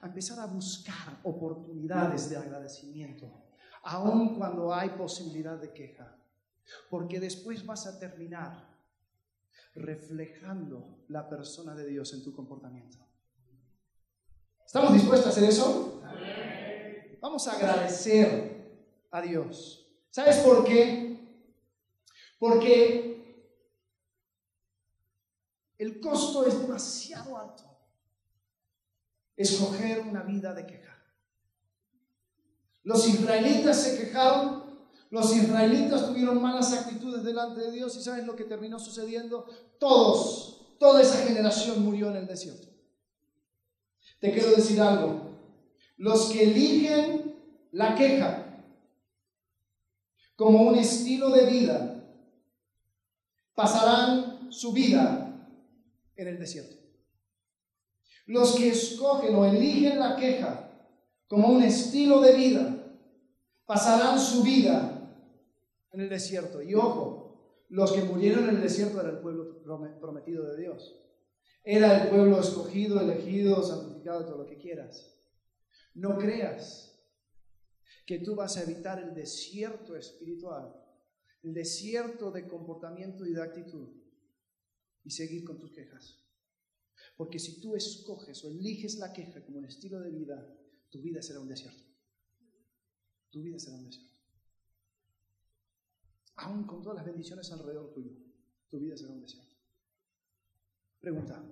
a empezar a buscar oportunidades de agradecimiento, aun cuando hay posibilidad de queja, porque después vas a terminar reflejando la persona de Dios en tu comportamiento. ¿Estamos dispuestos a hacer eso? Vamos a agradecer a Dios. ¿Sabes por qué? Porque El costo es demasiado alto. Escoger una vida de queja. Los israelitas se quejaron, los israelitas tuvieron malas actitudes delante de Dios y ¿sabes lo que terminó sucediendo? Todos, toda esa generación murió en el desierto. Te quiero decir algo. Los que eligen la queja como un estilo de vida pasarán su vida en el desierto. Los que escogen o eligen la queja como un estilo de vida pasarán su vida en el desierto. Y ojo, los que murieron en el desierto era el pueblo prometido de Dios. Era el pueblo escogido, elegido, santificado, todo lo que quieras. No creas que tú vas a evitar el desierto espiritual, el desierto de comportamiento y de actitud y seguir con tus quejas. Porque si tú escoges o eliges la queja como un estilo de vida, tu vida será un desierto tu vida será un desierto. Aún con todas las bendiciones alrededor tuyo, tu vida será un desierto. Pregunta,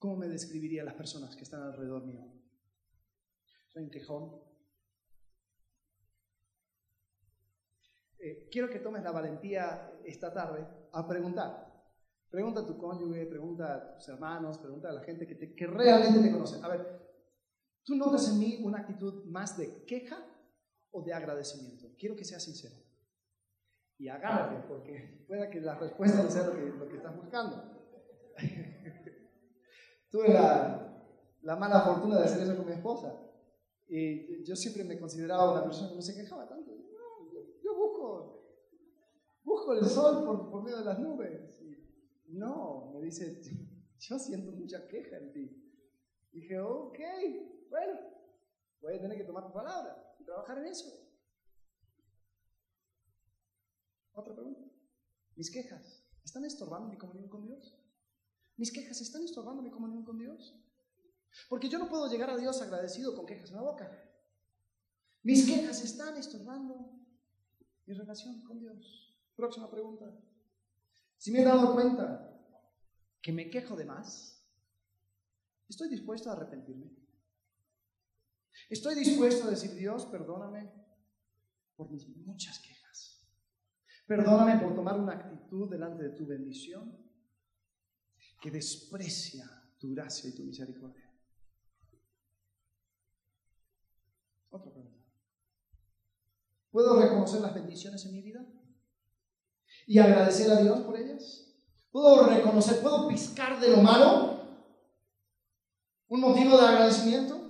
¿cómo me describiría las personas que están alrededor mío? ¿Soy un quejón? Eh, quiero que tomes la valentía esta tarde a preguntar. Pregunta a tu cónyuge, pregunta a tus hermanos, pregunta a la gente que, que realmente te conoce. A ver, ¿Tú notas en mí una actitud más de queja o de agradecimiento? Quiero que seas sincero. Y agárrate, porque pueda que la respuesta no sea lo que, lo que estás buscando. Tuve la, la, mala fortuna de hacer eso con mi esposa. Y yo siempre me consideraba una persona que no se quejaba tanto. yo busco, busco el sol por, por medio de las nubes. No, me dice, yo siento mucha queja en ti. Dije, ok, bueno, voy a tener que tomar tu palabra y trabajar en eso. Otra pregunta. ¿Mis quejas están estorbando mi comunión con Dios? ¿Mis quejas están estorbando mi comunión con Dios? Porque yo no puedo llegar a Dios agradecido con quejas en la boca. Mis quejas están estorbando mi relación con Dios. Próxima pregunta. Si me he dado cuenta que me quejo de más, ¿estoy dispuesto a arrepentirme? Estoy dispuesto a decir, Dios, perdóname por mis muchas quejas. Perdóname por tomar una actitud delante de tu bendición que desprecia tu gracia y tu misericordia. Otra pregunta. ¿Puedo reconocer las bendiciones en mi vida? ¿Y agradecer a Dios por ellas? ¿Puedo reconocer, puedo piscar de lo malo? ¿Un motivo de agradecimiento?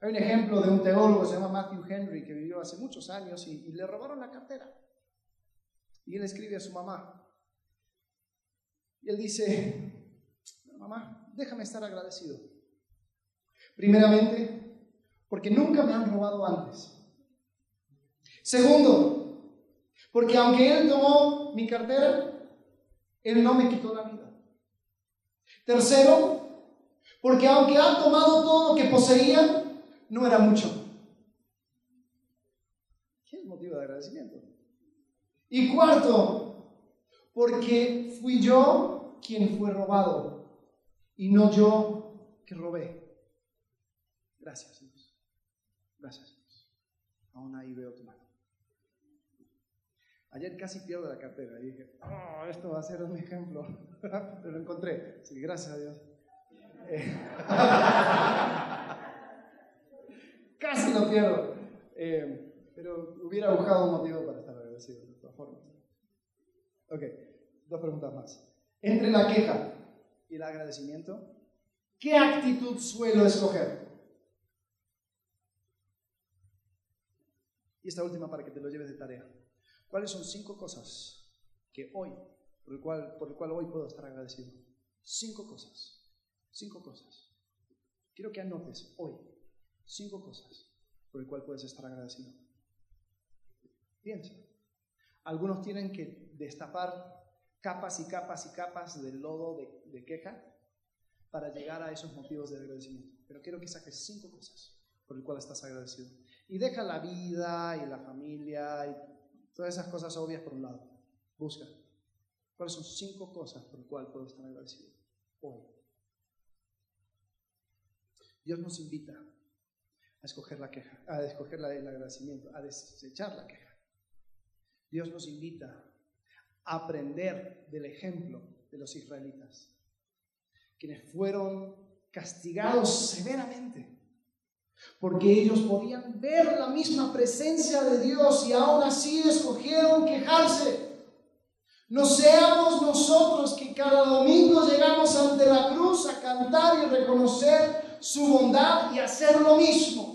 Hay un ejemplo de un teólogo, se llama Matthew Henry, que vivió hace muchos años y, le robaron la cartera. Y él escribe a su mamá. Y él dice, mamá, déjame estar agradecido. Primeramente, porque nunca me han robado antes. Segundo, porque aunque él tomó mi cartera, él no me quitó la vida. Tercero, porque aunque han tomado todo lo que poseía, no era mucho. ¿Qué es motivo de agradecimiento? Y cuarto, porque fui yo quien fue robado y no yo que robé. Gracias, Dios. Gracias, Dios. Aún ahí veo tu mano. Ayer casi pierdo la cartera y dije, oh, esto va a ser un ejemplo. Pero lo encontré. Sí, gracias a Dios. Eh, casi lo pierdo. Eh, pero hubiera buscado un motivo para estar agradecido, de todas formas. Ok, dos preguntas más. Entre la queja y el agradecimiento, ¿qué actitud suelo escoger? Y esta última para que te lo lleves de tarea. ¿Cuáles son cinco cosas que hoy, por el cual, por el cual hoy puedo estar agradecido? Cinco cosas. Cinco cosas. Quiero que anotes hoy Cinco cosas por el cual puedes estar agradecido. Piensa. Algunos tienen que destapar capas y capas y capas de lodo de, queja para llegar a esos motivos de agradecimiento. Pero quiero que saques cinco cosas por el cual estás agradecido. Y deja la vida y la familia y todas esas cosas obvias por un lado. Busca. ¿Cuáles son cinco cosas por las cuales puedo estar agradecido hoy? Dios nos invita a escoger la queja, a escoger el agradecimiento, a desechar la queja. Dios nos invita a aprender del ejemplo de los israelitas, quienes fueron castigados severamente, porque ellos podían ver la misma presencia de Dios y aún así escogieron quejarse. No seamos nosotros que cada domingo llegamos ante la cruz a cantar y reconocer su bondad y hacer lo mismo.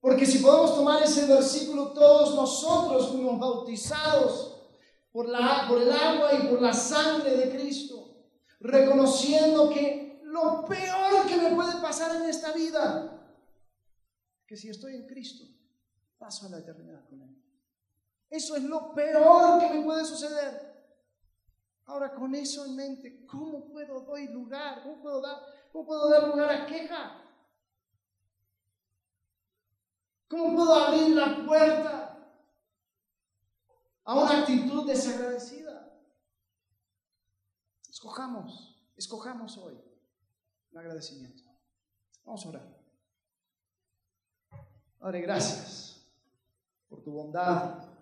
Porque si podemos tomar ese versículo, todos nosotros fuimos bautizados por, la, por el agua y por la sangre de Cristo, reconociendo que lo peor que me puede pasar en esta vida, que si estoy en Cristo, paso a la eternidad con Él. Eso es lo peor que me puede suceder. Ahora, con eso en mente, ¿cómo puedo dar lugar? ¿Cómo puedo dar, cómo puedo dar lugar a queja? ¿Cómo puedo abrir la puerta a una actitud desagradecida? Escojamos, escojamos hoy el agradecimiento. Vamos a orar. Padre, gracias por tu bondad,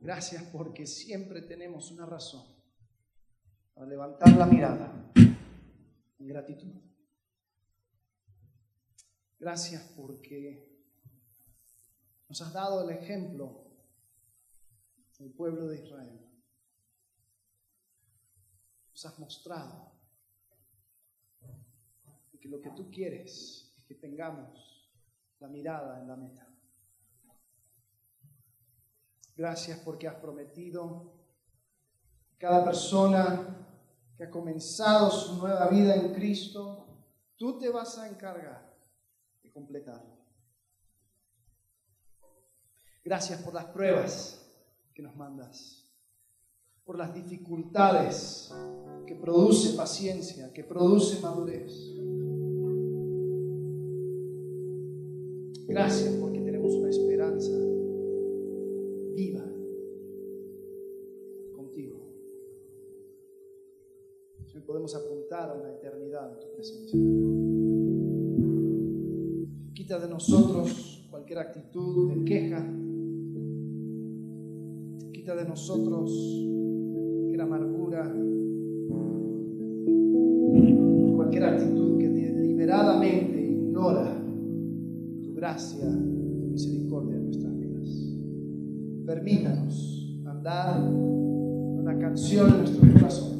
Gracias porque siempre tenemos una razón para levantar la mirada en gratitud. Gracias porque nos has dado el ejemplo del pueblo de Israel. Nos has mostrado que lo que tú quieres es que tengamos la mirada en la meta. Gracias porque has prometido cada persona que ha comenzado su nueva vida en Cristo, tú te vas a encargar de completarlo. Gracias por las pruebas que nos mandas, por las dificultades que produce paciencia, que produce madurez. Gracias porque tenemos una esperanza viva contigo. Hoy podemos apuntar a una eternidad en tu presencia. Quita de nosotros cualquier actitud de queja. Quita de nosotros cualquier amargura, cualquier actitud que deliberadamente ignora gracia, tu misericordia en nuestras Permítanos andar una canción en nuestros corazones.